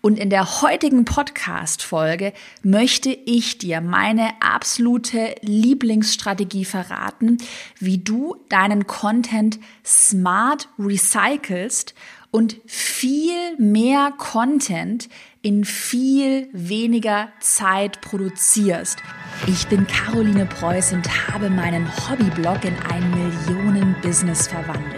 Und in der heutigen Podcast-Folge möchte ich dir meine absolute Lieblingsstrategie verraten, wie du deinen Content smart recycelst und viel mehr Content in viel weniger Zeit produzierst. Ich bin Caroline Preuß und habe meinen Hobbyblog in ein Millionen-Business verwandelt.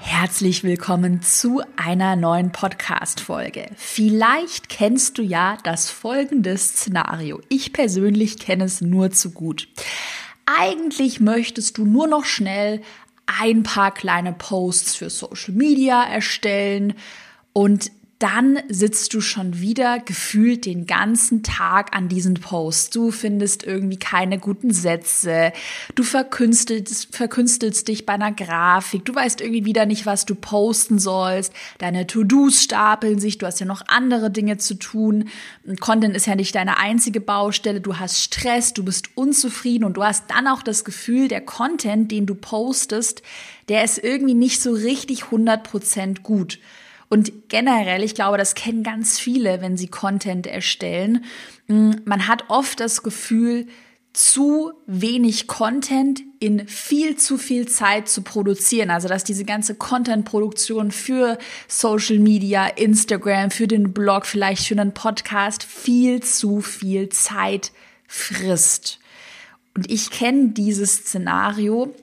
Herzlich willkommen zu einer neuen Podcast-Folge. Vielleicht kennst du ja das folgende Szenario. Ich persönlich kenne es nur zu gut. Eigentlich möchtest du nur noch schnell ein paar kleine Posts für Social Media erstellen und dann sitzt du schon wieder gefühlt den ganzen Tag an diesen Posts. Du findest irgendwie keine guten Sätze. Du verkünstelst, verkünstelst dich bei einer Grafik. Du weißt irgendwie wieder nicht, was du posten sollst. Deine To-Dos stapeln sich. Du hast ja noch andere Dinge zu tun. Content ist ja nicht deine einzige Baustelle. Du hast Stress. Du bist unzufrieden und du hast dann auch das Gefühl, der Content, den du postest, der ist irgendwie nicht so richtig 100% gut. Und generell, ich glaube, das kennen ganz viele, wenn sie Content erstellen. Mm, man hat oft das Gefühl, zu wenig Content in viel zu viel Zeit zu produzieren. Also dass diese ganze Content-Produktion für Social Media, Instagram, für den Blog, vielleicht für einen Podcast viel zu viel Zeit frisst. Und ich kenne dieses Szenario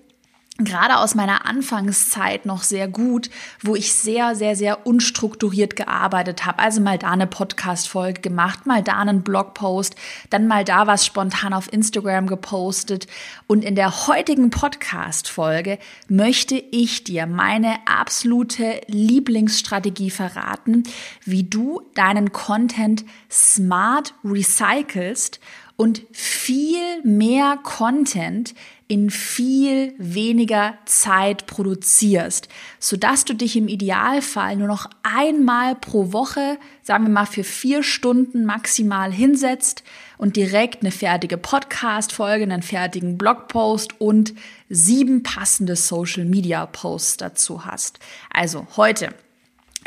gerade aus meiner Anfangszeit noch sehr gut, wo ich sehr, sehr, sehr unstrukturiert gearbeitet habe. Also mal da eine Podcast-Folge gemacht, mal da einen Blogpost, dann mal da was spontan auf Instagram gepostet. Und in der heutigen Podcast-Folge möchte ich dir meine absolute Lieblingsstrategie verraten, wie du deinen Content smart recycelst und viel mehr Content in viel weniger Zeit produzierst, sodass du dich im Idealfall nur noch einmal pro Woche, sagen wir mal für vier Stunden maximal hinsetzt und direkt eine fertige Podcast-Folge, einen fertigen Blogpost und sieben passende Social-Media-Posts dazu hast. Also heute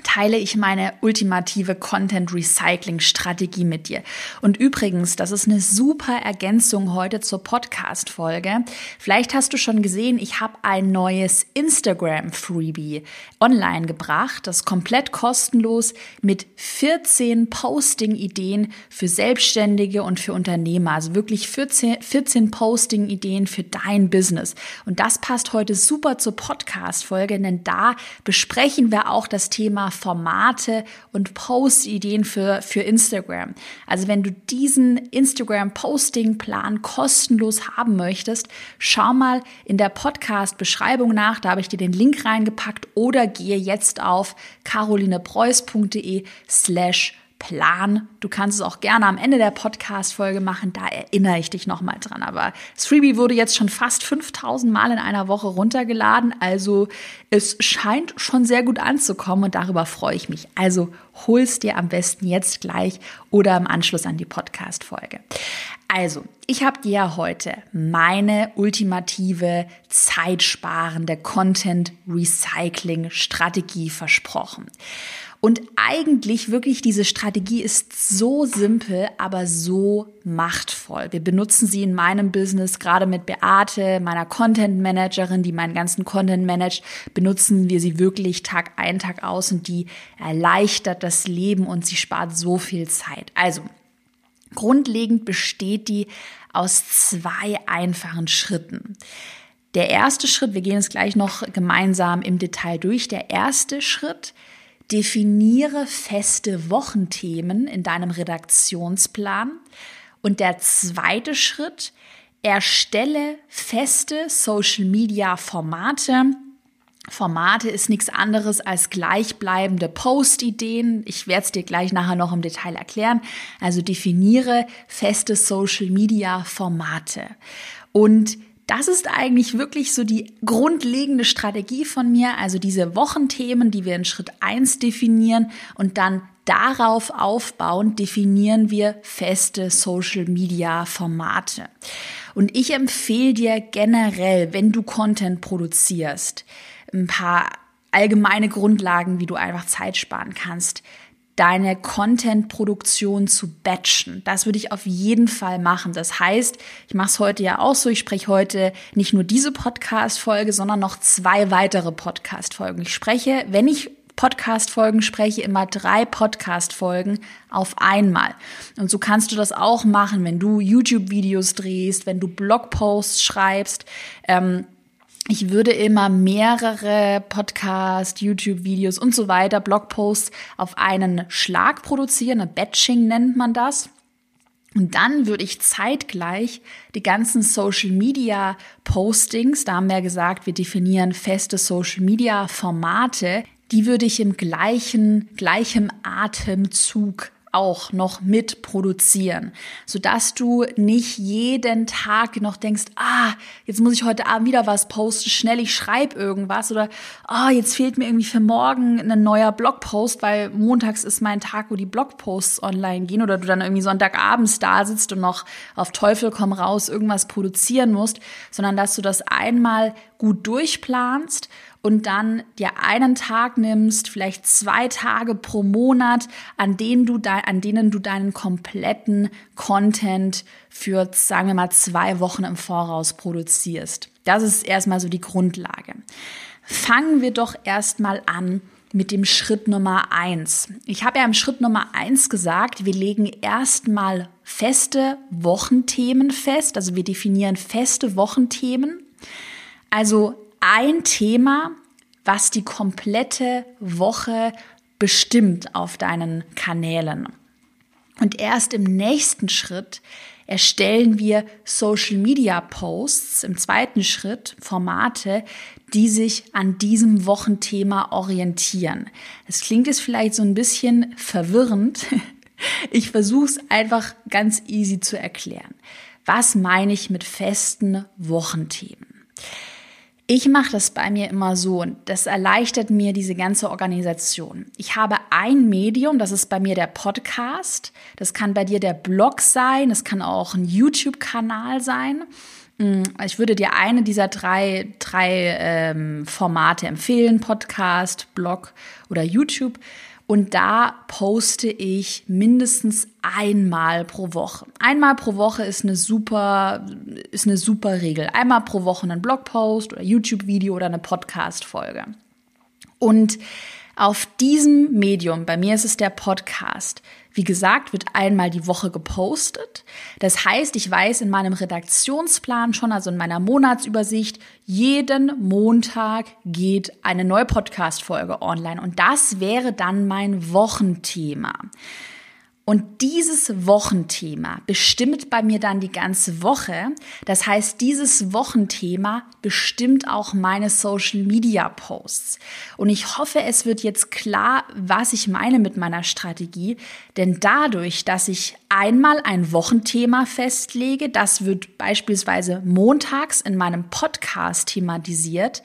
teile ich meine ultimative Content Recycling Strategie mit dir. Und übrigens, das ist eine super Ergänzung heute zur Podcast Folge. Vielleicht hast du schon gesehen, ich habe ein neues Instagram Freebie online gebracht, das komplett kostenlos mit 14 Posting Ideen für Selbstständige und für Unternehmer. Also wirklich 14, 14 Posting Ideen für dein Business. Und das passt heute super zur Podcast Folge, denn da besprechen wir auch das Thema Formate und Post-Ideen für, für Instagram. Also wenn du diesen Instagram-Posting-Plan kostenlos haben möchtest, schau mal in der Podcast-Beschreibung nach, da habe ich dir den Link reingepackt oder gehe jetzt auf carolinepreuß.de slash Plan. Du kannst es auch gerne am Ende der Podcast-Folge machen, da erinnere ich dich nochmal dran. Aber das Freebie wurde jetzt schon fast 5000 Mal in einer Woche runtergeladen, also es scheint schon sehr gut anzukommen und darüber freue ich mich. Also hol's dir am besten jetzt gleich oder im Anschluss an die Podcast-Folge. Also, ich habe dir heute meine ultimative zeitsparende Content Recycling Strategie versprochen. Und eigentlich wirklich diese Strategie ist so simpel, aber so machtvoll. Wir benutzen sie in meinem Business, gerade mit Beate, meiner Content Managerin, die meinen ganzen Content managt, benutzen wir sie wirklich Tag ein, Tag aus und die erleichtert das Leben und sie spart so viel Zeit. Also, grundlegend besteht die aus zwei einfachen Schritten. Der erste Schritt, wir gehen es gleich noch gemeinsam im Detail durch. Der erste Schritt definiere feste Wochenthemen in deinem Redaktionsplan. Und der zweite Schritt, erstelle feste Social-Media-Formate. Formate ist nichts anderes als gleichbleibende Post-Ideen. Ich werde es dir gleich nachher noch im Detail erklären. Also definiere feste Social-Media-Formate. Und das ist eigentlich wirklich so die grundlegende Strategie von mir, also diese Wochenthemen, die wir in Schritt eins definieren und dann darauf aufbauend definieren wir feste Social-Media-Formate. Und ich empfehle dir generell, wenn du Content produzierst, ein paar allgemeine Grundlagen, wie du einfach Zeit sparen kannst deine Content-Produktion zu batchen. Das würde ich auf jeden Fall machen. Das heißt, ich mache es heute ja auch so, ich spreche heute nicht nur diese Podcast-Folge, sondern noch zwei weitere Podcast-Folgen. Ich spreche, wenn ich Podcast-Folgen spreche, immer drei Podcast-Folgen auf einmal. Und so kannst du das auch machen, wenn du YouTube-Videos drehst, wenn du Blogposts schreibst. Ähm, ich würde immer mehrere Podcast, YouTube-Videos und so weiter, Blogposts auf einen Schlag produzieren. Eine Batching nennt man das. Und dann würde ich zeitgleich die ganzen Social Media Postings, da haben wir gesagt, wir definieren feste Social Media Formate, die würde ich im gleichen, gleichem Atemzug auch noch mit produzieren, sodass du nicht jeden Tag noch denkst, ah, jetzt muss ich heute Abend wieder was posten, schnell, ich schreibe irgendwas oder ah, jetzt fehlt mir irgendwie für morgen ein neuer Blogpost, weil montags ist mein Tag, wo die Blogposts online gehen oder du dann irgendwie Sonntagabends da sitzt und noch auf Teufel komm raus irgendwas produzieren musst, sondern dass du das einmal gut durchplanst und dann dir einen Tag nimmst, vielleicht zwei Tage pro Monat, an denen du, de an denen du deinen kompletten Content für, sagen wir mal, zwei Wochen im Voraus produzierst. Das ist erstmal so die Grundlage. Fangen wir doch erstmal an mit dem Schritt Nummer eins. Ich habe ja im Schritt Nummer eins gesagt, wir legen erstmal feste Wochenthemen fest, also wir definieren feste Wochenthemen. Also ein Thema, was die komplette Woche bestimmt auf deinen Kanälen. Und erst im nächsten Schritt erstellen wir Social Media Posts, im zweiten Schritt Formate, die sich an diesem Wochenthema orientieren. Das klingt jetzt vielleicht so ein bisschen verwirrend. Ich versuche es einfach ganz easy zu erklären. Was meine ich mit festen Wochenthemen? Ich mache das bei mir immer so und das erleichtert mir diese ganze Organisation. Ich habe ein Medium, das ist bei mir der Podcast. Das kann bei dir der Blog sein, das kann auch ein YouTube-Kanal sein. Mm, ich würde dir eine dieser drei, drei ähm, Formate empfehlen, Podcast, Blog oder YouTube. Und da poste ich mindestens einmal pro Woche. Einmal pro Woche ist eine super, ist eine super Regel. Einmal pro Woche einen Blogpost oder YouTube-Video oder eine Podcast-Folge. Und auf diesem Medium, bei mir ist es der Podcast, wie gesagt, wird einmal die Woche gepostet. Das heißt, ich weiß in meinem Redaktionsplan schon, also in meiner Monatsübersicht, jeden Montag geht eine neue Podcast-Folge online. Und das wäre dann mein Wochenthema. Und dieses Wochenthema bestimmt bei mir dann die ganze Woche. Das heißt, dieses Wochenthema bestimmt auch meine Social Media Posts. Und ich hoffe, es wird jetzt klar, was ich meine mit meiner Strategie. Denn dadurch, dass ich einmal ein Wochenthema festlege, das wird beispielsweise montags in meinem Podcast thematisiert,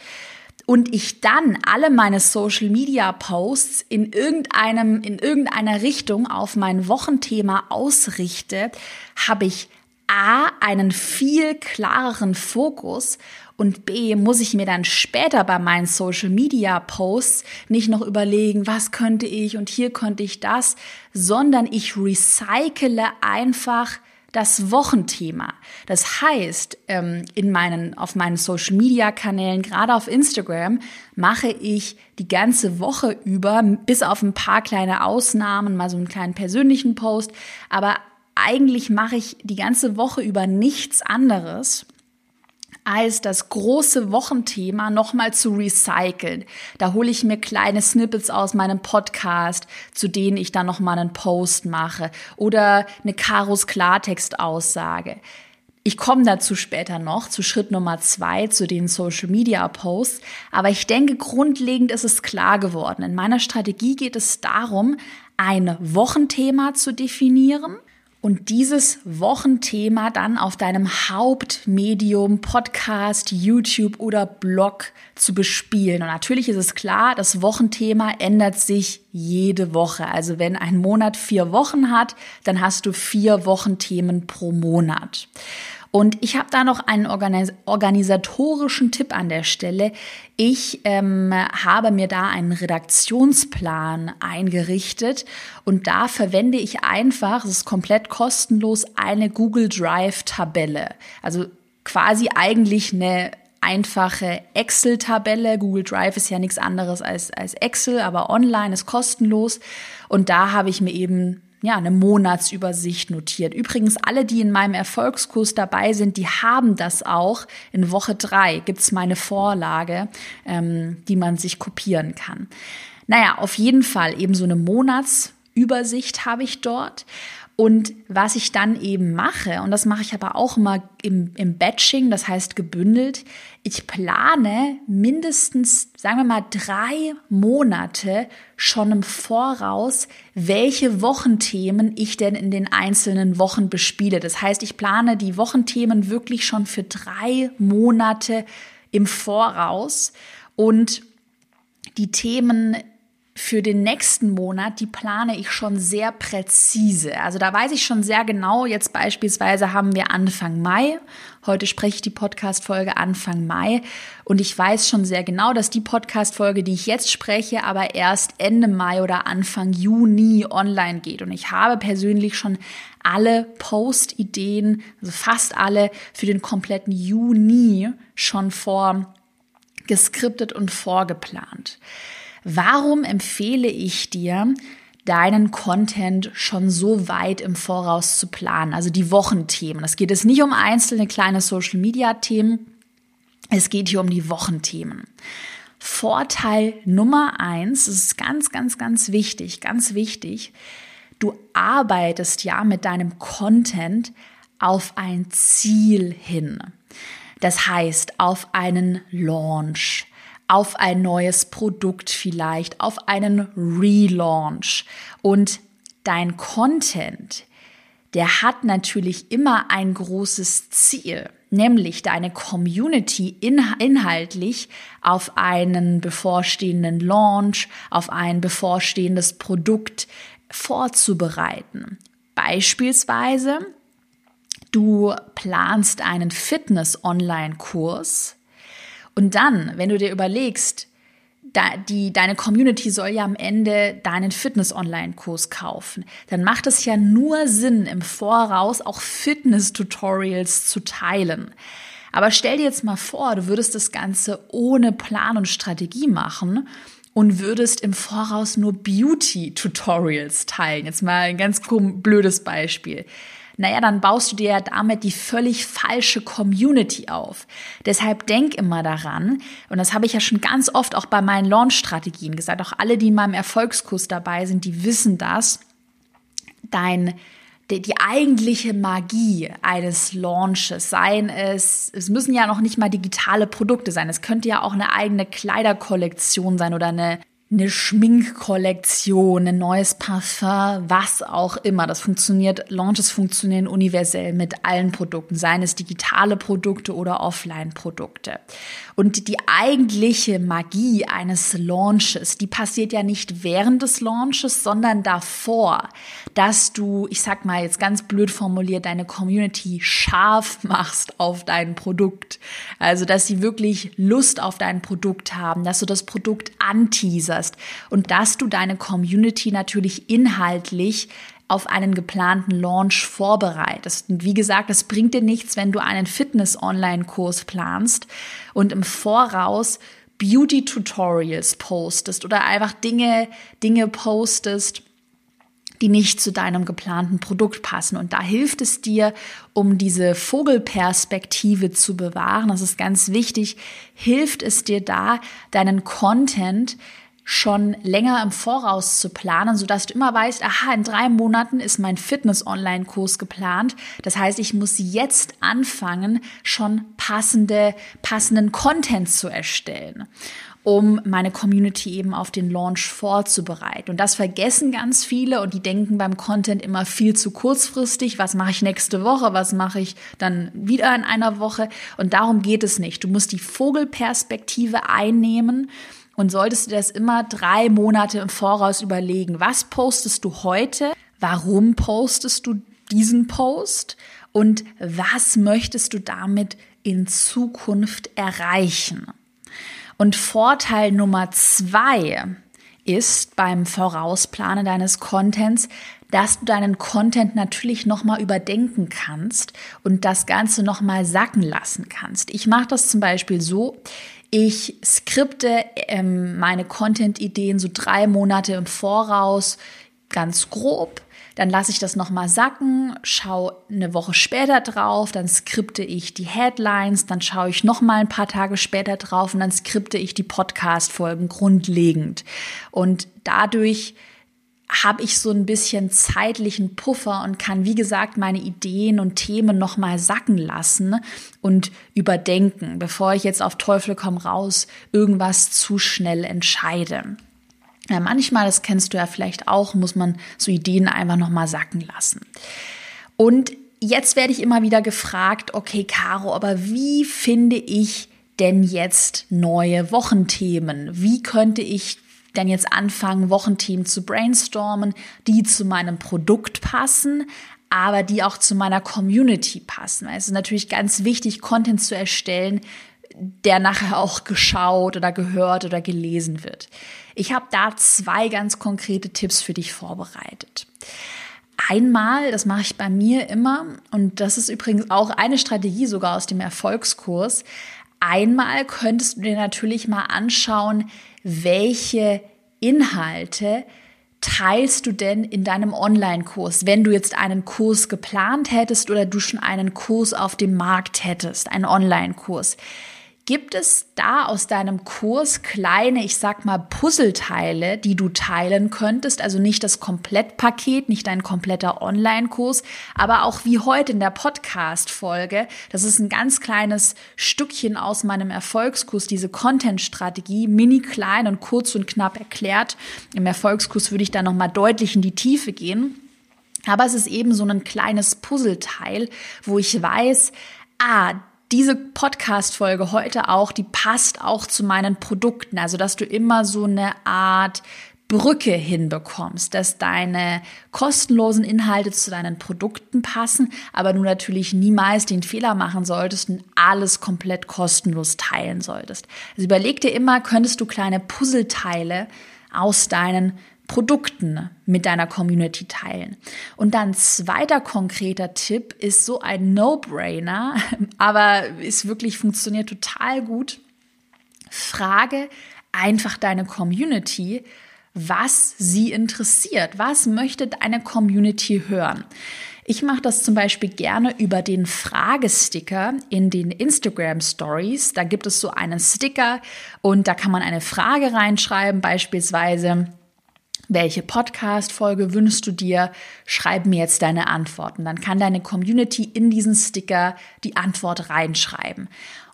und ich dann alle meine Social Media Posts in irgendeinem, in irgendeiner Richtung auf mein Wochenthema ausrichte, habe ich A, einen viel klareren Fokus und B, muss ich mir dann später bei meinen Social Media Posts nicht noch überlegen, was könnte ich und hier könnte ich das, sondern ich recycle einfach das Wochenthema. Das heißt, ähm, in meinen, auf meinen Social Media Kanälen, gerade auf Instagram, mache ich die ganze Woche über, bis auf ein paar kleine Ausnahmen, mal so einen kleinen persönlichen Post, aber eigentlich mache ich die ganze Woche über nichts anderes als das große Wochenthema nochmal zu recyceln. Da hole ich mir kleine Snippets aus meinem Podcast, zu denen ich dann nochmal einen Post mache oder eine Karos Klartext-Aussage. Ich komme dazu später noch, zu Schritt Nummer zwei, zu den Social Media Posts. Aber ich denke, grundlegend ist es klar geworden. In meiner Strategie geht es darum, ein Wochenthema zu definieren und dieses Wochenthema dann auf deinem Hauptmedium, Podcast, YouTube oder Blog zu bespielen. Und natürlich ist es klar, das Wochenthema ändert sich jede Woche. Also wenn ein Monat vier Wochen hat, dann hast du vier Wochenthemen pro Monat. Und ich habe da noch einen organis organisatorischen Tipp an der Stelle. Ich ähm, habe mir da einen Redaktionsplan eingerichtet und da verwende ich einfach, es ist komplett kostenlos, eine Google Drive-Tabelle. Also quasi eigentlich eine einfache Excel-Tabelle. Google Drive ist ja nichts anderes als, als Excel, aber online ist kostenlos. Und da habe ich mir eben ja, eine Monatsübersicht notiert. Übrigens, alle, die in meinem Erfolgskurs dabei sind, die haben das auch. In Woche drei gibt's meine Vorlage, ähm, die man sich kopieren kann. Naja, auf jeden Fall eben so eine Monatsübersicht habe ich dort. Und was ich dann eben mache, und das mache ich aber auch immer im, im Batching, das heißt gebündelt, ich plane mindestens, sagen wir mal, drei Monate schon im Voraus, welche Wochenthemen ich denn in den einzelnen Wochen bespiele. Das heißt, ich plane die Wochenthemen wirklich schon für drei Monate im Voraus und die Themen für den nächsten Monat, die plane ich schon sehr präzise. Also da weiß ich schon sehr genau, jetzt beispielsweise haben wir Anfang Mai. Heute spreche ich die Podcast-Folge Anfang Mai. Und ich weiß schon sehr genau, dass die Podcast-Folge, die ich jetzt spreche, aber erst Ende Mai oder Anfang Juni online geht. Und ich habe persönlich schon alle Post-Ideen, also fast alle, für den kompletten Juni schon vor geskriptet und vorgeplant. Warum empfehle ich dir, deinen Content schon so weit im Voraus zu planen, also die Wochenthemen. Es geht jetzt nicht um einzelne kleine Social-Media-Themen, es geht hier um die Wochenthemen. Vorteil Nummer eins, das ist ganz, ganz, ganz wichtig, ganz wichtig. Du arbeitest ja mit deinem Content auf ein Ziel hin. Das heißt, auf einen Launch, auf ein neues Produkt vielleicht, auf einen Relaunch. Und dein Content, der hat natürlich immer ein großes Ziel, nämlich deine Community inhaltlich auf einen bevorstehenden Launch, auf ein bevorstehendes Produkt vorzubereiten. Beispielsweise, du planst einen Fitness-Online-Kurs und dann, wenn du dir überlegst, da, die, deine Community soll ja am Ende deinen Fitness-Online-Kurs kaufen, dann macht es ja nur Sinn, im Voraus auch Fitness-Tutorials zu teilen. Aber stell dir jetzt mal vor, du würdest das Ganze ohne Plan und Strategie machen und würdest im Voraus nur Beauty-Tutorials teilen. Jetzt mal ein ganz blödes Beispiel naja, dann baust du dir ja damit die völlig falsche Community auf. Deshalb denk immer daran, und das habe ich ja schon ganz oft auch bei meinen Launch-Strategien gesagt, auch alle, die in meinem Erfolgskurs dabei sind, die wissen das, dein die, eigentliche Magie eines Launches, seien es, es müssen ja noch nicht mal digitale Produkte sein, es könnte ja auch eine eigene Kleiderkollektion sein oder eine eine Schminkkollektion, ein neues Parfum, was auch immer. Das funktioniert, Launches funktionieren universell mit allen Produkten, seien es digitale Produkte oder Offline-Produkte. Und die eigentliche Magie eines Launches, die passiert ja nicht während des Launches, sondern davor, dass du, ich sag mal jetzt ganz blöd formuliert, deine Community scharf machst auf dein Produkt. Also, dass sie wirklich Lust auf dein Produkt haben, dass du das Produkt anteaserst und dass du deine Community natürlich inhaltlich auf einen geplanten Launch vorbereitest. Und wie gesagt, es bringt dir nichts, wenn du einen Fitness-Online-Kurs planst und im Voraus Beauty-Tutorials postest oder einfach Dinge, Dinge postest, die nicht zu deinem geplanten Produkt passen. Und da hilft es dir, um diese Vogelperspektive zu bewahren, das ist ganz wichtig, hilft es dir da, deinen Content schon länger im Voraus zu planen, sodass du immer weißt, aha, in drei Monaten ist mein Fitness-Online-Kurs geplant. Das heißt, ich muss jetzt anfangen, schon passende, passenden Content zu erstellen. um meine Community eben auf den Launch vorzubereiten. Und das vergessen ganz viele und die denken beim Content immer viel zu kurzfristig. Was mache ich nächste Woche? Was mache ich dann wieder in einer Woche? Und darum geht es nicht. Du musst die Vogelperspektive einnehmen und solltest dir das immer drei Monate im Voraus überlegen. Was postest du heute? Warum postest du diesen Post? Und was möchtest du damit in Zukunft erreichen? Und Vorteil Nummer zwei ist beim Vorausplanen deines Contents, dass du deinen Content natürlich nochmal überdenken kannst und das Ganze nochmal sacken lassen kannst. Ich mache das zum Beispiel so, ich skripte ähm, meine Content-Ideen so drei Monate im Voraus ganz grob dann lasse ich das nochmal sacken, schaue eine Woche später drauf, dann skripte ich die Headlines, dann schaue ich nochmal ein paar Tage später drauf und dann skripte ich die Podcast-Folgen grundlegend. Und dadurch habe ich so ein bisschen zeitlichen Puffer und kann, wie gesagt, meine Ideen und Themen nochmal sacken lassen und überdenken, bevor ich jetzt auf Teufel komm raus irgendwas zu schnell entscheide. Ja, manchmal, das kennst du ja vielleicht auch, muss man so Ideen einfach nochmal sacken lassen. Und jetzt werde ich immer wieder gefragt, okay, Caro, aber wie finde ich denn jetzt neue Wochenthemen? Wie könnte ich denn jetzt anfangen, Wochenthemen zu brainstormen, die zu meinem Produkt passen, aber die auch zu meiner Community passen? Es ist natürlich ganz wichtig, Content zu erstellen, der nachher auch geschaut oder gehört oder gelesen wird. Ich habe da zwei ganz konkrete Tipps für dich vorbereitet. Einmal, das mache ich bei mir immer, und das ist übrigens auch eine Strategie sogar aus dem Erfolgskurs. Einmal könntest du dir natürlich mal anschauen, welche Inhalte teilst du denn in deinem Online-Kurs, wenn du jetzt einen Kurs geplant hättest oder du schon einen Kurs auf dem Markt hättest, einen Online-Kurs? Gibt es da aus deinem Kurs kleine, ich sag mal, Puzzleteile, die du teilen könntest? Also nicht das Komplettpaket, nicht dein kompletter Online-Kurs, aber auch wie heute in der Podcast-Folge. Das ist ein ganz kleines Stückchen aus meinem Erfolgskurs, diese Content-Strategie, mini klein und kurz und knapp erklärt. Im Erfolgskurs würde ich da nochmal deutlich in die Tiefe gehen. Aber es ist eben so ein kleines Puzzleteil, wo ich weiß, ah, diese Podcast-Folge heute auch, die passt auch zu meinen Produkten. Also, dass du immer so eine Art Brücke hinbekommst, dass deine kostenlosen Inhalte zu deinen Produkten passen, aber du natürlich niemals den Fehler machen solltest und alles komplett kostenlos teilen solltest. Also überleg dir immer, könntest du kleine Puzzleteile aus deinen Produkten mit deiner Community teilen. Und dann zweiter konkreter Tipp ist so ein No-Brainer, aber es wirklich funktioniert total gut. Frage einfach deine Community, was sie interessiert. Was möchte deine Community hören? Ich mache das zum Beispiel gerne über den Fragesticker in den Instagram Stories. Da gibt es so einen Sticker und da kann man eine Frage reinschreiben, beispielsweise welche Podcast-Folge wünschst du dir? Schreib mir jetzt deine Antworten. Dann kann deine Community in diesen Sticker die Antwort reinschreiben.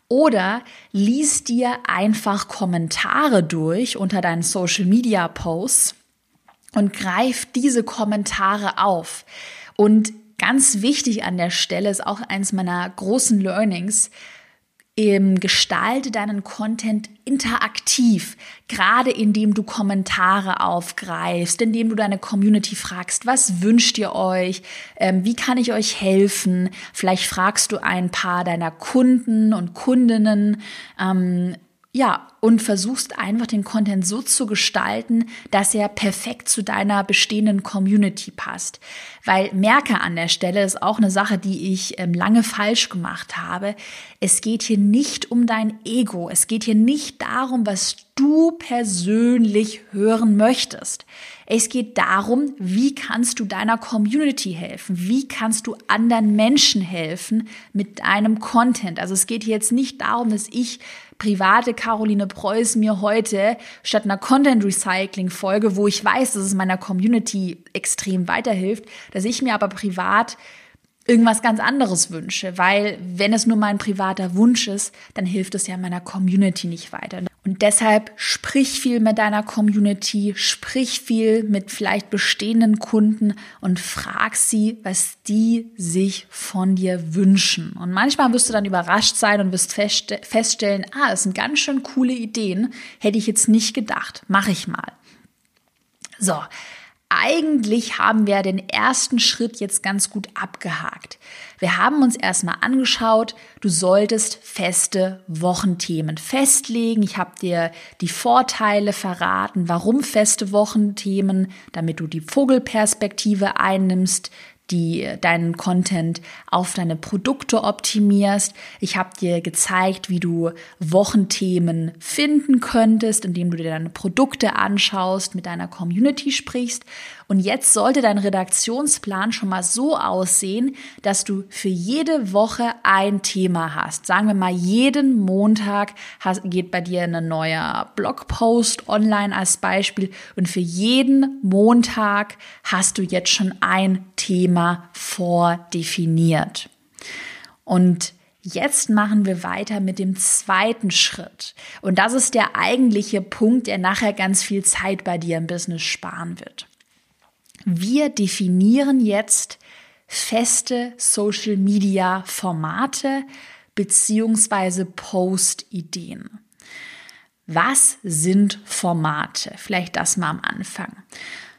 Oder lies dir einfach Kommentare durch unter deinen Social Media Posts und greif diese Kommentare auf. Und ganz wichtig an der Stelle ist auch eins meiner großen Learnings, gestalte deinen Content interaktiv, gerade indem du Kommentare aufgreifst, indem du deine Community fragst, was wünscht ihr euch, ähm, wie kann ich euch helfen, vielleicht fragst du ein paar deiner Kunden und Kundinnen, ähm, ja, und versuchst einfach den Content so zu gestalten, dass er perfekt zu deiner bestehenden Community passt. Weil merke an der Stelle ist auch eine Sache, die ich ähm, lange falsch gemacht habe. Es geht hier nicht um dein Ego. Es geht hier nicht darum, was du persönlich hören möchtest. Es geht darum, wie kannst du deiner Community helfen? Wie kannst du anderen Menschen helfen mit deinem Content? Also es geht hier jetzt nicht darum, dass ich private Caroline Preuß mir heute statt einer Content Recycling Folge, wo ich weiß, dass es meiner Community extrem weiterhilft, dass ich mir aber privat irgendwas ganz anderes wünsche, weil wenn es nur mein privater Wunsch ist, dann hilft es ja meiner Community nicht weiter. Und deshalb sprich viel mit deiner Community, sprich viel mit vielleicht bestehenden Kunden und frag sie, was die sich von dir wünschen. Und manchmal wirst du dann überrascht sein und wirst feststellen, ah, das sind ganz schön coole Ideen, hätte ich jetzt nicht gedacht, mache ich mal. So, eigentlich haben wir den ersten Schritt jetzt ganz gut abgehakt. Wir haben uns erstmal angeschaut, du solltest feste Wochenthemen festlegen. Ich habe dir die Vorteile verraten, warum feste Wochenthemen, damit du die Vogelperspektive einnimmst, die deinen Content auf deine Produkte optimierst. Ich habe dir gezeigt, wie du Wochenthemen finden könntest, indem du dir deine Produkte anschaust, mit deiner Community sprichst. Und jetzt sollte dein Redaktionsplan schon mal so aussehen, dass du für jede Woche ein Thema hast. Sagen wir mal, jeden Montag geht bei dir ein neuer Blogpost online als Beispiel. Und für jeden Montag hast du jetzt schon ein Thema vordefiniert. Und Jetzt machen wir weiter mit dem zweiten Schritt. Und das ist der eigentliche Punkt, der nachher ganz viel Zeit bei dir im Business sparen wird. Wir definieren jetzt feste Social Media Formate beziehungsweise Post-Ideen. Was sind Formate? Vielleicht das mal am Anfang.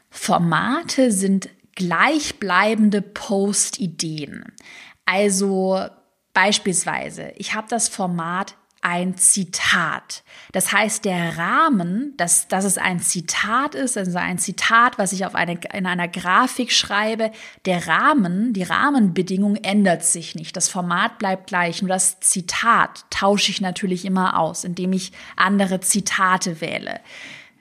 Formate sind gleichbleibende Post-Ideen. Also beispielsweise, ich habe das Format ein Zitat. Das heißt, der Rahmen, dass, dass es ein Zitat ist, also ein Zitat, was ich auf eine, in einer Grafik schreibe, der Rahmen, die Rahmenbedingung ändert sich nicht. Das Format bleibt gleich. Nur das Zitat tausche ich natürlich immer aus, indem ich andere Zitate wähle.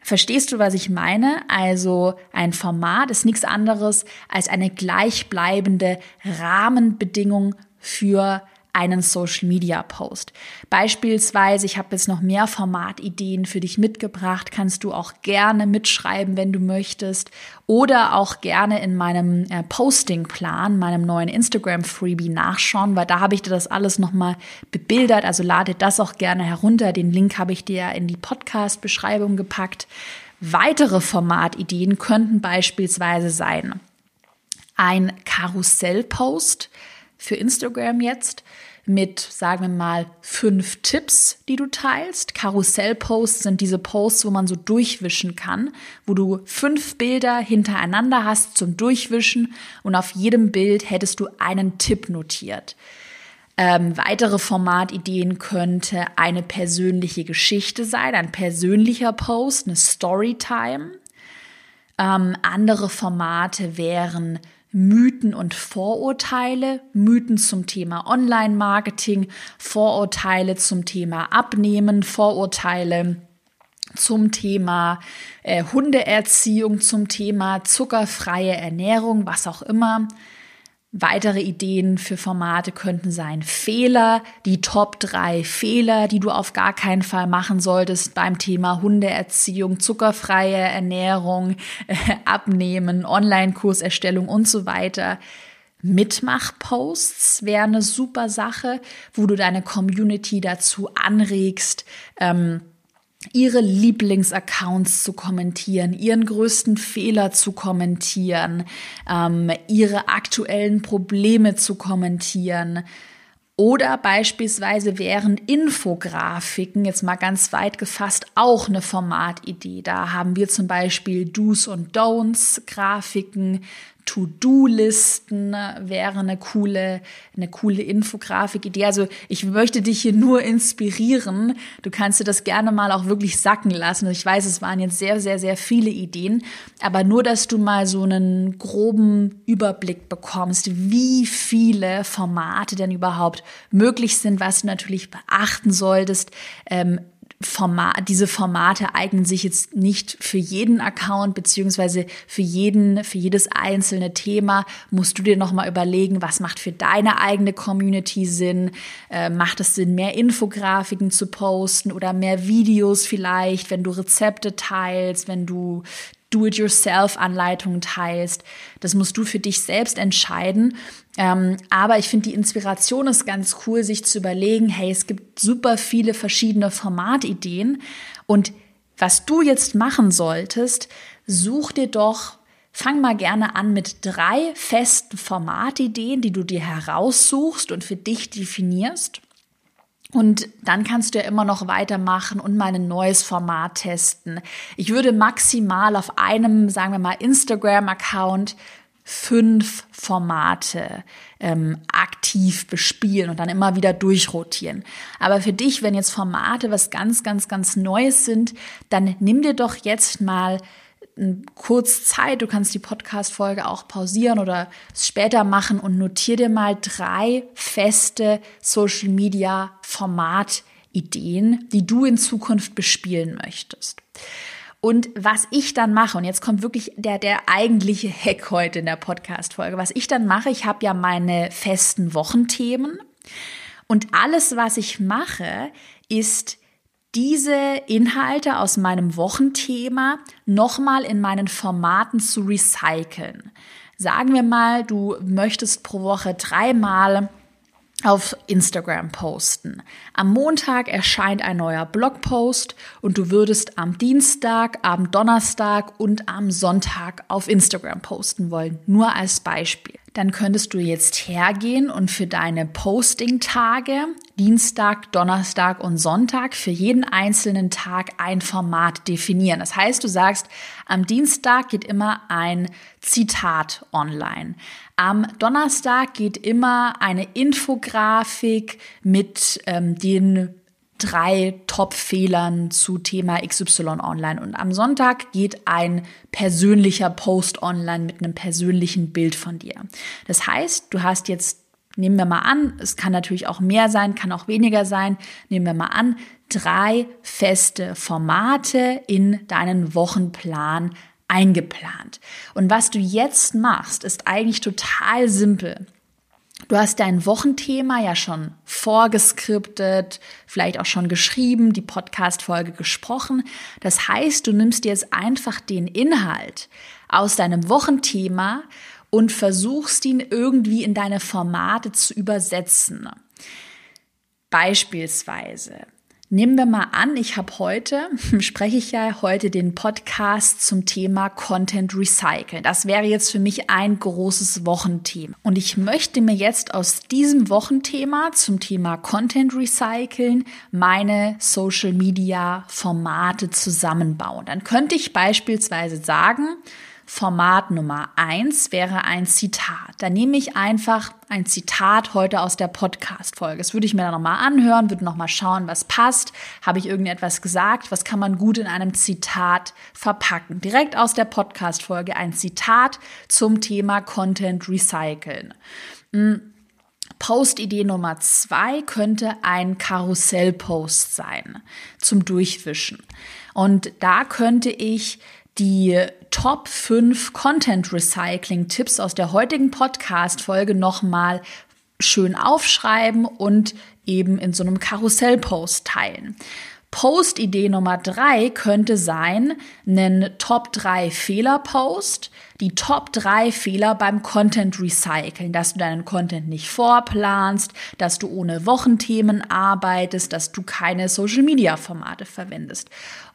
Verstehst du, was ich meine? Also ein Format ist nichts anderes als eine gleichbleibende Rahmenbedingung für einen Social Media Post. Beispielsweise, ich habe jetzt noch mehr Formatideen für dich mitgebracht, kannst du auch gerne mitschreiben, wenn du möchtest oder auch gerne in meinem äh, Postingplan, meinem neuen Instagram Freebie nachschauen, weil da habe ich dir das alles nochmal bebildert, also lade das auch gerne herunter. Den Link habe ich dir in die Podcast Beschreibung gepackt. Weitere Formatideen könnten beispielsweise sein ein Karussellpost, für Instagram jetzt mit, sagen wir mal, fünf Tipps, die du teilst. Karussellposts sind diese Posts, wo man so durchwischen kann, wo du fünf Bilder hintereinander hast zum Durchwischen und auf jedem Bild hättest du einen Tipp notiert. Ähm, weitere Formatideen könnte eine persönliche Geschichte sein, ein persönlicher Post, eine Storytime. Ähm, andere Formate wären Mythen und Vorurteile, Mythen zum Thema Online-Marketing, Vorurteile zum Thema Abnehmen, Vorurteile zum Thema äh, Hundeerziehung, zum Thema zuckerfreie Ernährung, was auch immer. Weitere Ideen für Formate könnten sein Fehler, die Top 3 Fehler, die du auf gar keinen Fall machen solltest beim Thema Hundeerziehung, zuckerfreie Ernährung, äh, Abnehmen, Online-Kurserstellung und so weiter. Mitmachposts wäre eine super Sache, wo du deine Community dazu anregst, ähm, ihre Lieblingsaccounts zu kommentieren, ihren größten Fehler zu kommentieren, ähm, ihre aktuellen Probleme zu kommentieren. Oder beispielsweise wären Infografiken, jetzt mal ganz weit gefasst, auch eine Formatidee. Da haben wir zum Beispiel Do's und Don'ts Grafiken, To-Do-Listen wäre eine coole, eine coole Infografik-Idee. Also ich möchte dich hier nur inspirieren. Du kannst dir das gerne mal auch wirklich sacken lassen. Ich weiß, es waren jetzt sehr, sehr, sehr viele Ideen, aber nur, dass du mal so einen groben Überblick bekommst, wie viele Formate denn überhaupt möglich sind, was du natürlich beachten solltest. Ähm, Format, diese Formate eignen sich jetzt nicht für jeden Account beziehungsweise für jeden, für jedes einzelne Thema musst du dir nochmal überlegen, was macht für deine eigene Community Sinn? Äh, macht es Sinn, mehr Infografiken zu posten oder mehr Videos vielleicht, wenn du Rezepte teilst, wenn du Do-it-yourself-Anleitungen teilst. Das musst du für dich selbst entscheiden. Ähm, aber ich finde, die Inspiration ist ganz cool, sich zu überlegen, hey, es gibt super viele verschiedene Formatideen. Und was du jetzt machen solltest, such dir doch Fang mal gerne an mit drei festen Formatideen, die du dir heraussuchst und für dich definierst. Und dann kannst du ja immer noch weitermachen und mal ein neues Format testen. Ich würde maximal auf einem, sagen wir mal, Instagram-Account fünf Formate ähm, aktiv bespielen und dann immer wieder durchrotieren. Aber für dich, wenn jetzt Formate was ganz, ganz, ganz Neues sind, dann nimm dir doch jetzt mal kurz Zeit. Du kannst die Podcast-Folge auch pausieren oder es später machen und notier dir mal drei feste Social Media Formatideen, die du in Zukunft bespielen möchtest. Und was ich dann mache, und jetzt kommt wirklich der, der eigentliche Hack heute in der Podcast-Folge. Was ich dann mache, ich habe ja meine festen Wochenthemen und alles, was ich mache, ist diese Inhalte aus meinem Wochenthema nochmal in meinen Formaten zu recyceln. Sagen wir mal, du möchtest pro Woche dreimal auf Instagram posten. Am Montag erscheint ein neuer Blogpost und du würdest am Dienstag, am Donnerstag und am Sonntag auf Instagram posten wollen. Nur als Beispiel dann könntest du jetzt hergehen und für deine Posting-Tage, Dienstag, Donnerstag und Sonntag, für jeden einzelnen Tag ein Format definieren. Das heißt, du sagst, am Dienstag geht immer ein Zitat online. Am Donnerstag geht immer eine Infografik mit ähm, den drei Top-Fehlern zu Thema XY online. Und am Sonntag geht ein persönlicher Post online mit einem persönlichen Bild von dir. Das heißt, du hast jetzt, nehmen wir mal an, es kann natürlich auch mehr sein, kann auch weniger sein, nehmen wir mal an, drei feste Formate in deinen Wochenplan eingeplant. Und was du jetzt machst, ist eigentlich total simpel. Du hast dein Wochenthema ja schon vorgeskriptet, vielleicht auch schon geschrieben, die Podcast-Folge gesprochen. Das heißt, du nimmst jetzt einfach den Inhalt aus deinem Wochenthema und versuchst ihn irgendwie in deine Formate zu übersetzen. Beispielsweise, Nehmen wir mal an, ich habe heute, spreche ich ja heute den Podcast zum Thema Content Recycle. Das wäre jetzt für mich ein großes Wochenthema. Und ich möchte mir jetzt aus diesem Wochenthema zum Thema Content Recyceln meine Social Media Formate zusammenbauen. Dann könnte ich beispielsweise sagen, Format Nummer eins wäre ein Zitat. Da nehme ich einfach ein Zitat heute aus der Podcast-Folge. Das würde ich mir dann nochmal anhören, würde nochmal schauen, was passt. Habe ich irgendetwas gesagt? Was kann man gut in einem Zitat verpacken? Direkt aus der Podcast-Folge ein Zitat zum Thema Content Recyceln. Hm. Post-Idee Nummer zwei könnte ein Karussell-Post sein zum Durchwischen. Und da könnte ich die Top 5 Content Recycling Tipps aus der heutigen Podcast Folge nochmal schön aufschreiben und eben in so einem Karussellpost teilen. Post-Idee Nummer drei könnte sein, einen Top 3 Fehler-Post, die Top 3 Fehler beim Content Recyceln, dass du deinen Content nicht vorplanst, dass du ohne Wochenthemen arbeitest, dass du keine Social Media Formate verwendest.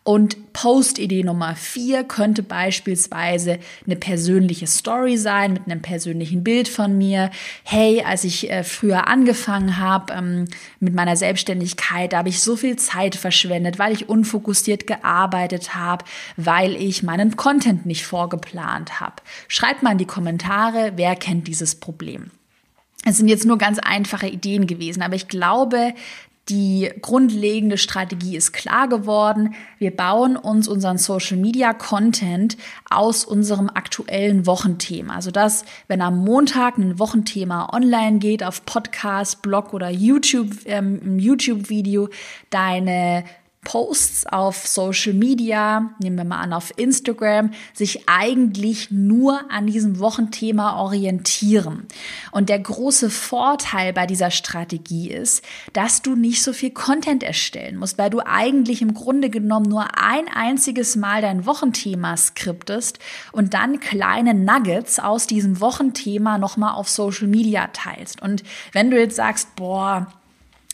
Und Post-Idee Nummer vier könnte beispielsweise eine persönliche Story sein mit einem persönlichen Bild von mir. Hey, als ich äh, früher angefangen habe ähm, mit meiner Selbstständigkeit, da habe ich so viel Zeit verschwendet, weil ich unfokussiert gearbeitet habe, weil ich meinen Content nicht vorgeplant habe. Schreibt mal in die Kommentare, wer kennt dieses Problem. Es sind jetzt nur ganz einfache Ideen gewesen, aber ich glaube, die grundlegende Strategie ist klar geworden. Wir bauen uns unseren Social Media Content aus unserem aktuellen Wochenthema. Also dass, wenn am Montag ein Wochenthema online geht, auf Podcast, Blog oder YouTube, ähm, YouTube Video, deine Posts auf Social Media, nehmen wir mal an auf Instagram, sich eigentlich nur an diesem Wochenthema orientieren. Und der große Vorteil bei dieser Strategie ist, dass du nicht so viel Content erstellen musst, weil du eigentlich im Grunde genommen nur ein einziges Mal dein Wochenthema skriptest und dann kleine Nuggets aus diesem Wochenthema nochmal auf Social Media teilst. Und wenn du jetzt sagst, boah,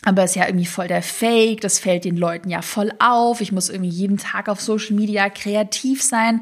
aber es ist ja irgendwie voll der Fake, das fällt den Leuten ja voll auf. Ich muss irgendwie jeden Tag auf Social Media kreativ sein.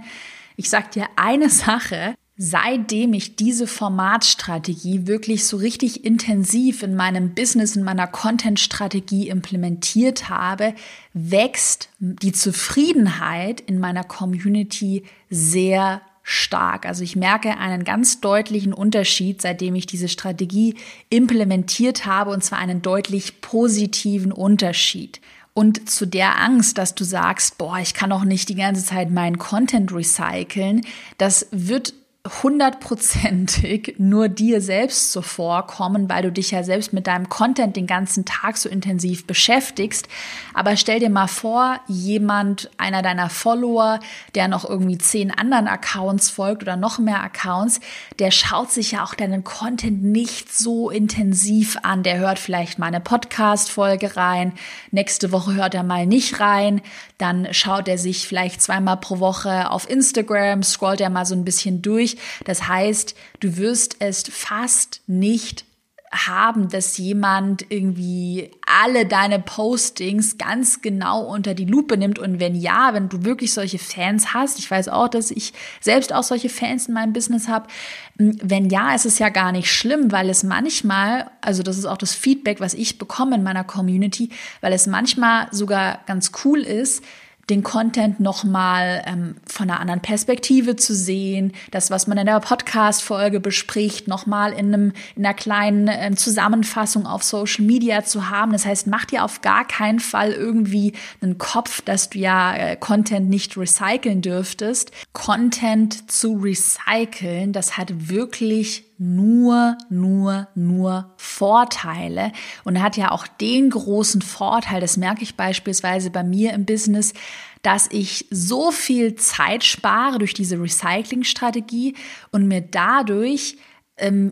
Ich sag dir eine Sache, seitdem ich diese Formatstrategie wirklich so richtig intensiv in meinem Business, in meiner Content-Strategie implementiert habe, wächst die Zufriedenheit in meiner Community sehr stark. Also ich merke einen ganz deutlichen Unterschied, seitdem ich diese Strategie implementiert habe, und zwar einen deutlich positiven Unterschied. Und zu der Angst, dass du sagst, boah, ich kann auch nicht die ganze Zeit meinen Content recyceln, das wird hundertprozentig nur dir selbst zuvorkommen, weil du dich ja selbst mit deinem Content den ganzen Tag so intensiv beschäftigst. Aber stell dir mal vor, jemand, einer deiner Follower, der noch irgendwie zehn anderen Accounts folgt oder noch mehr Accounts, der schaut sich ja auch deinen Content nicht so intensiv an. Der hört vielleicht mal eine Podcast-Folge rein. Nächste Woche hört er mal nicht rein. Dann schaut er sich vielleicht zweimal pro Woche auf Instagram, scrollt er mal so ein bisschen durch durch. Das heißt, du wirst es fast nicht haben, dass jemand irgendwie alle deine Postings ganz genau unter die Lupe nimmt. Und wenn ja, wenn du wirklich solche Fans hast, ich weiß auch, dass ich selbst auch solche Fans in meinem Business habe, wenn ja, ist es ja gar nicht schlimm, weil es manchmal, also das ist auch das Feedback, was ich bekomme in meiner Community, weil es manchmal sogar ganz cool ist, den Content nochmal ähm, von einer anderen Perspektive zu sehen, das, was man in der Podcast-Folge bespricht, nochmal in, in einer kleinen äh, Zusammenfassung auf Social Media zu haben. Das heißt, mach dir auf gar keinen Fall irgendwie einen Kopf, dass du ja äh, Content nicht recyceln dürftest. Content zu recyceln, das hat wirklich nur, nur, nur Vorteile. Und hat ja auch den großen Vorteil, das merke ich beispielsweise bei mir im Business, dass ich so viel Zeit spare durch diese Recycling-Strategie und mir dadurch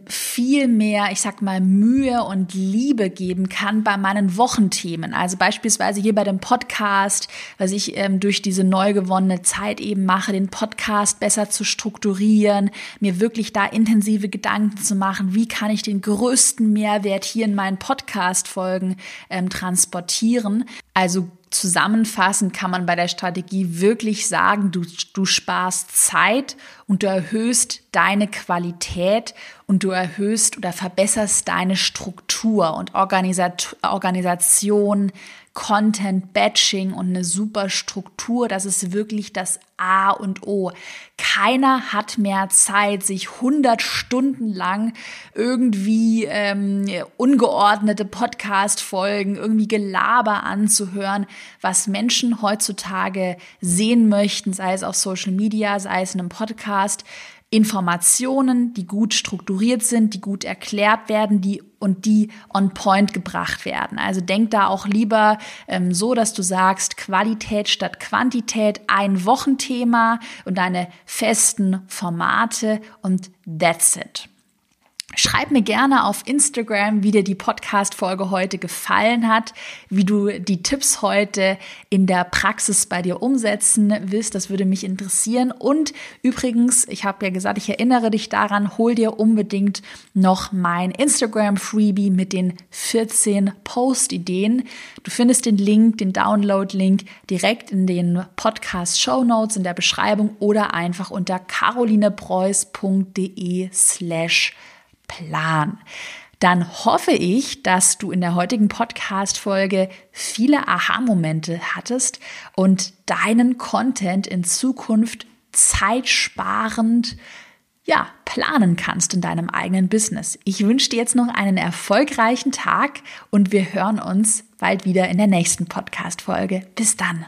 viel mehr, ich sag mal, Mühe und Liebe geben kann bei meinen Wochenthemen. Also beispielsweise hier bei dem Podcast, was ich ähm, durch diese neu gewonnene Zeit eben mache, den Podcast besser zu strukturieren, mir wirklich da intensive Gedanken zu machen, wie kann ich den größten Mehrwert hier in meinen Podcast-Folgen ähm, transportieren. Also zusammenfassend kann man bei der Strategie wirklich sagen, du, du sparst Zeit und du erhöhst deine Qualität und du erhöhst oder verbesserst deine Struktur und Organisat Organisation, Content Batching und eine super Struktur, das ist wirklich das A und O. Keiner hat mehr Zeit, sich 100 Stunden lang irgendwie ähm, ungeordnete Podcast-Folgen, irgendwie Gelaber anzuhören, was Menschen heutzutage sehen möchten, sei es auf Social Media, sei es in einem Podcast. Informationen, die gut strukturiert sind, die gut erklärt werden, die und die on point gebracht werden. Also denk da auch lieber ähm, so, dass du sagst, Qualität statt Quantität, ein Wochenthema und deine festen Formate und that's it. Schreib mir gerne auf Instagram, wie dir die Podcast-Folge heute gefallen hat, wie du die Tipps heute in der Praxis bei dir umsetzen willst. Das würde mich interessieren. Und übrigens, ich habe ja gesagt, ich erinnere dich daran, hol dir unbedingt noch mein Instagram-Freebie mit den 14 Post-Ideen. Du findest den Link, den Download-Link direkt in den Podcast-Show Notes in der Beschreibung oder einfach unter carolinepreuß.de slash Plan. Dann hoffe ich, dass du in der heutigen Podcast-Folge viele Aha-Momente hattest und deinen Content in Zukunft zeitsparend ja, planen kannst in deinem eigenen Business. Ich wünsche dir jetzt noch einen erfolgreichen Tag und wir hören uns bald wieder in der nächsten Podcast-Folge. Bis dann.